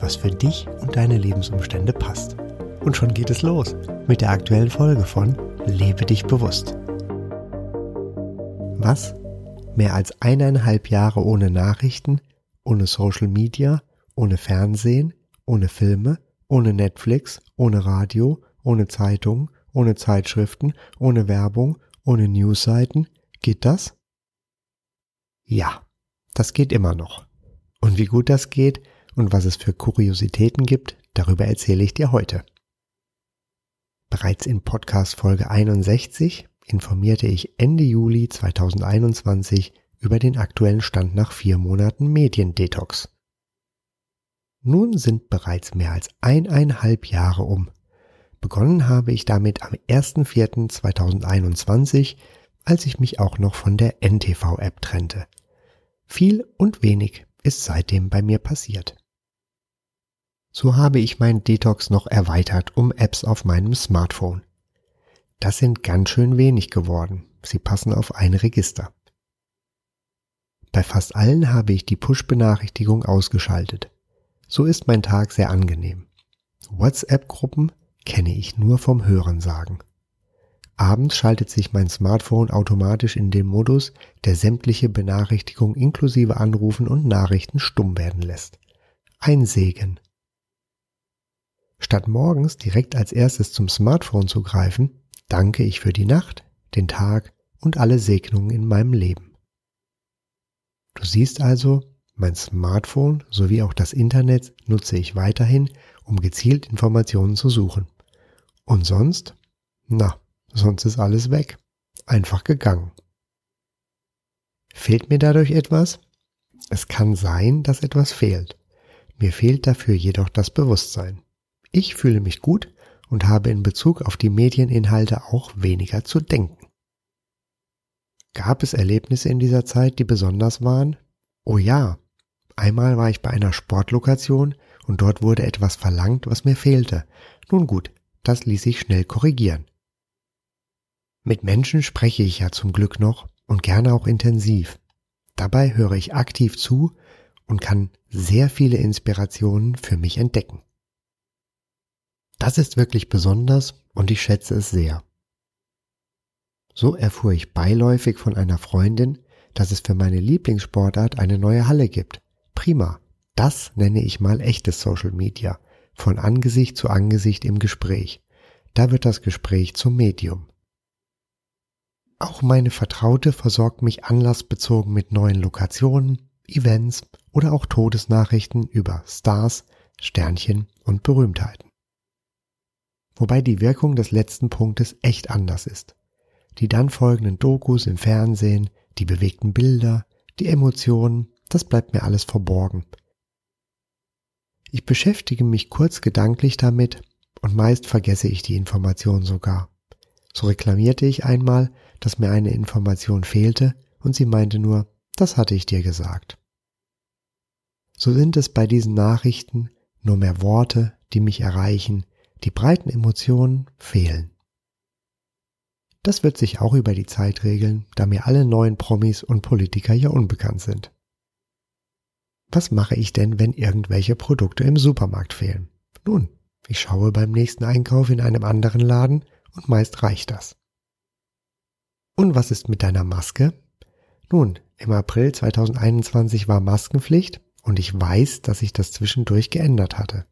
was für dich und deine Lebensumstände passt. Und schon geht es los mit der aktuellen Folge von Lebe dich bewusst. Was? Mehr als eineinhalb Jahre ohne Nachrichten, ohne Social Media, ohne Fernsehen, ohne Filme, ohne Netflix, ohne Radio, ohne Zeitung, ohne Zeitschriften, ohne Werbung, ohne Newsseiten. Geht das? Ja, das geht immer noch. Und wie gut das geht und was es für Kuriositäten gibt, darüber erzähle ich dir heute. Bereits in Podcast Folge 61 informierte ich Ende Juli 2021 über den aktuellen Stand nach vier Monaten Mediendetox. Nun sind bereits mehr als eineinhalb Jahre um. Begonnen habe ich damit am 1.4.2021, als ich mich auch noch von der NTV-App trennte. Viel und wenig ist seitdem bei mir passiert. So habe ich mein Detox noch erweitert um Apps auf meinem Smartphone. Das sind ganz schön wenig geworden. Sie passen auf ein Register. Bei fast allen habe ich die Push-Benachrichtigung ausgeschaltet. So ist mein Tag sehr angenehm. WhatsApp-Gruppen kenne ich nur vom Hörensagen. Abends schaltet sich mein Smartphone automatisch in den Modus, der sämtliche Benachrichtigungen inklusive Anrufen und Nachrichten stumm werden lässt. Ein Segen. Statt morgens direkt als erstes zum Smartphone zu greifen, danke ich für die Nacht, den Tag und alle Segnungen in meinem Leben. Du siehst also, mein Smartphone sowie auch das Internet nutze ich weiterhin, um gezielt Informationen zu suchen. Und sonst? Na, sonst ist alles weg. Einfach gegangen. Fehlt mir dadurch etwas? Es kann sein, dass etwas fehlt. Mir fehlt dafür jedoch das Bewusstsein. Ich fühle mich gut und habe in Bezug auf die Medieninhalte auch weniger zu denken. Gab es Erlebnisse in dieser Zeit, die besonders waren? Oh ja. Einmal war ich bei einer Sportlokation und dort wurde etwas verlangt, was mir fehlte. Nun gut, das ließ sich schnell korrigieren. Mit Menschen spreche ich ja zum Glück noch und gerne auch intensiv. Dabei höre ich aktiv zu und kann sehr viele Inspirationen für mich entdecken. Das ist wirklich besonders und ich schätze es sehr. So erfuhr ich beiläufig von einer Freundin, dass es für meine Lieblingssportart eine neue Halle gibt. Prima. Das nenne ich mal echtes Social Media. Von Angesicht zu Angesicht im Gespräch. Da wird das Gespräch zum Medium. Auch meine Vertraute versorgt mich anlassbezogen mit neuen Lokationen, Events oder auch Todesnachrichten über Stars, Sternchen und Berühmtheiten wobei die Wirkung des letzten Punktes echt anders ist. Die dann folgenden Dokus im Fernsehen, die bewegten Bilder, die Emotionen, das bleibt mir alles verborgen. Ich beschäftige mich kurz gedanklich damit und meist vergesse ich die Information sogar. So reklamierte ich einmal, dass mir eine Information fehlte und sie meinte nur, das hatte ich dir gesagt. So sind es bei diesen Nachrichten nur mehr Worte, die mich erreichen, die breiten Emotionen fehlen. Das wird sich auch über die Zeit regeln, da mir alle neuen Promis und Politiker ja unbekannt sind. Was mache ich denn, wenn irgendwelche Produkte im Supermarkt fehlen? Nun, ich schaue beim nächsten Einkauf in einem anderen Laden und meist reicht das. Und was ist mit deiner Maske? Nun, im April 2021 war Maskenpflicht und ich weiß, dass sich das zwischendurch geändert hatte.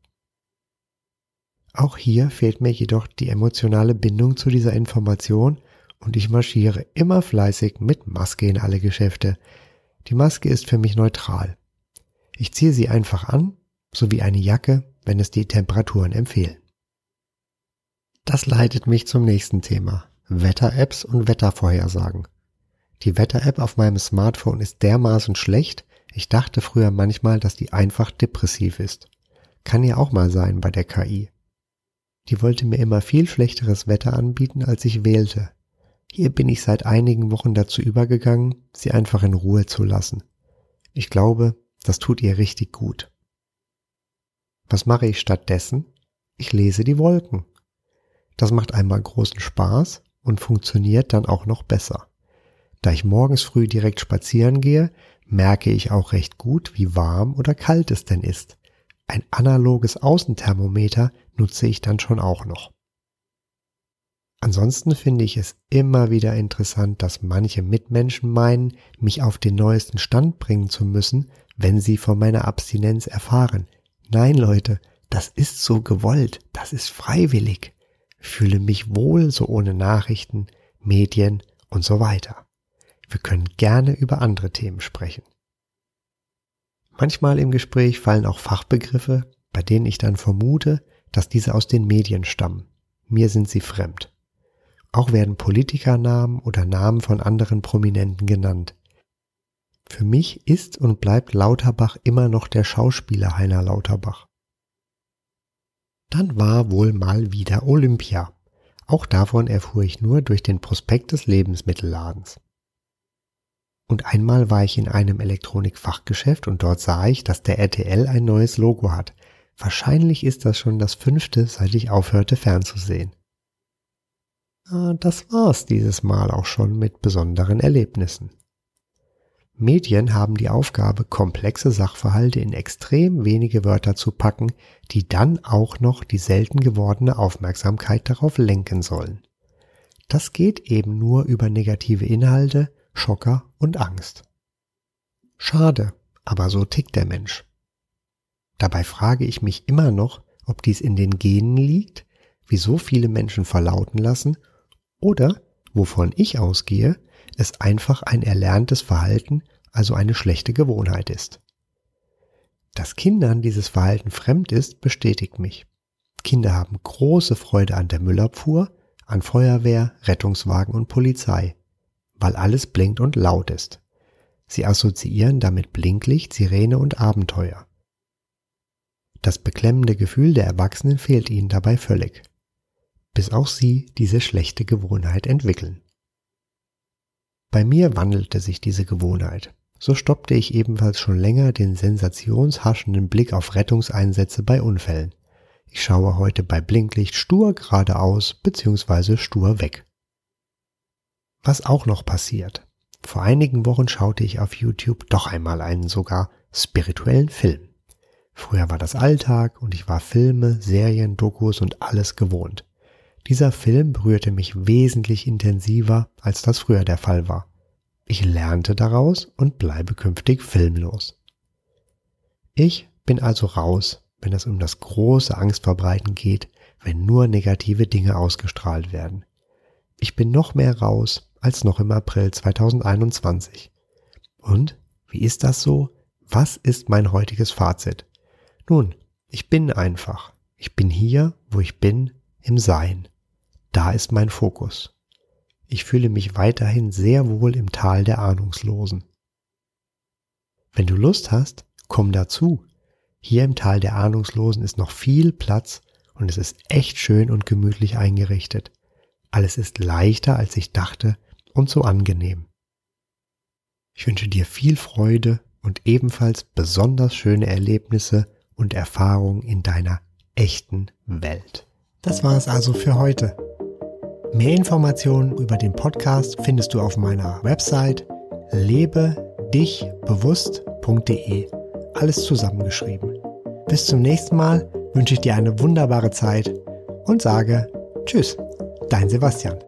Auch hier fehlt mir jedoch die emotionale Bindung zu dieser Information und ich marschiere immer fleißig mit Maske in alle Geschäfte. Die Maske ist für mich neutral. Ich ziehe sie einfach an, so wie eine Jacke, wenn es die Temperaturen empfehlen. Das leitet mich zum nächsten Thema. Wetter-Apps und Wettervorhersagen. Die Wetter-App auf meinem Smartphone ist dermaßen schlecht, ich dachte früher manchmal, dass die einfach depressiv ist. Kann ja auch mal sein bei der KI. Die wollte mir immer viel schlechteres Wetter anbieten, als ich wählte. Hier bin ich seit einigen Wochen dazu übergegangen, sie einfach in Ruhe zu lassen. Ich glaube, das tut ihr richtig gut. Was mache ich stattdessen? Ich lese die Wolken. Das macht einmal großen Spaß und funktioniert dann auch noch besser. Da ich morgens früh direkt spazieren gehe, merke ich auch recht gut, wie warm oder kalt es denn ist. Ein analoges Außenthermometer nutze ich dann schon auch noch. Ansonsten finde ich es immer wieder interessant, dass manche Mitmenschen meinen, mich auf den neuesten Stand bringen zu müssen, wenn sie von meiner Abstinenz erfahren. Nein, Leute, das ist so gewollt, das ist freiwillig. Fühle mich wohl so ohne Nachrichten, Medien und so weiter. Wir können gerne über andere Themen sprechen. Manchmal im Gespräch fallen auch Fachbegriffe, bei denen ich dann vermute, dass diese aus den Medien stammen. Mir sind sie fremd. Auch werden Politikernamen oder Namen von anderen Prominenten genannt. Für mich ist und bleibt Lauterbach immer noch der Schauspieler Heiner Lauterbach. Dann war wohl mal wieder Olympia. Auch davon erfuhr ich nur durch den Prospekt des Lebensmittelladens. Und einmal war ich in einem Elektronikfachgeschäft und dort sah ich, dass der RTL ein neues Logo hat. Wahrscheinlich ist das schon das fünfte, seit ich aufhörte fernzusehen. Ah, das war's dieses Mal auch schon mit besonderen Erlebnissen. Medien haben die Aufgabe, komplexe Sachverhalte in extrem wenige Wörter zu packen, die dann auch noch die selten gewordene Aufmerksamkeit darauf lenken sollen. Das geht eben nur über negative Inhalte, Schocker und Angst. Schade, aber so tickt der Mensch. Dabei frage ich mich immer noch, ob dies in den Genen liegt, wie so viele Menschen verlauten lassen, oder, wovon ich ausgehe, es einfach ein erlerntes Verhalten, also eine schlechte Gewohnheit ist. Dass Kindern dieses Verhalten fremd ist, bestätigt mich. Kinder haben große Freude an der Müllabfuhr, an Feuerwehr, Rettungswagen und Polizei weil alles blinkt und laut ist. Sie assoziieren damit Blinklicht, Sirene und Abenteuer. Das beklemmende Gefühl der Erwachsenen fehlt ihnen dabei völlig, bis auch sie diese schlechte Gewohnheit entwickeln. Bei mir wandelte sich diese Gewohnheit. So stoppte ich ebenfalls schon länger den sensationshaschenden Blick auf Rettungseinsätze bei Unfällen. Ich schaue heute bei Blinklicht stur geradeaus bzw. stur weg. Was auch noch passiert. Vor einigen Wochen schaute ich auf YouTube doch einmal einen sogar spirituellen Film. Früher war das Alltag und ich war Filme, Serien, Dokus und alles gewohnt. Dieser Film berührte mich wesentlich intensiver, als das früher der Fall war. Ich lernte daraus und bleibe künftig filmlos. Ich bin also raus, wenn es um das große Angstverbreiten geht, wenn nur negative Dinge ausgestrahlt werden. Ich bin noch mehr raus, als noch im April 2021. Und wie ist das so? Was ist mein heutiges Fazit? Nun, ich bin einfach. Ich bin hier, wo ich bin, im Sein. Da ist mein Fokus. Ich fühle mich weiterhin sehr wohl im Tal der Ahnungslosen. Wenn du Lust hast, komm dazu. Hier im Tal der Ahnungslosen ist noch viel Platz und es ist echt schön und gemütlich eingerichtet. Alles ist leichter, als ich dachte und so angenehm. Ich wünsche dir viel Freude und ebenfalls besonders schöne Erlebnisse und Erfahrungen in deiner echten Welt. Das war es also für heute. Mehr Informationen über den Podcast findest du auf meiner Website lebedichbewusst.de. Alles zusammengeschrieben. Bis zum nächsten Mal wünsche ich dir eine wunderbare Zeit und sage Tschüss, dein Sebastian.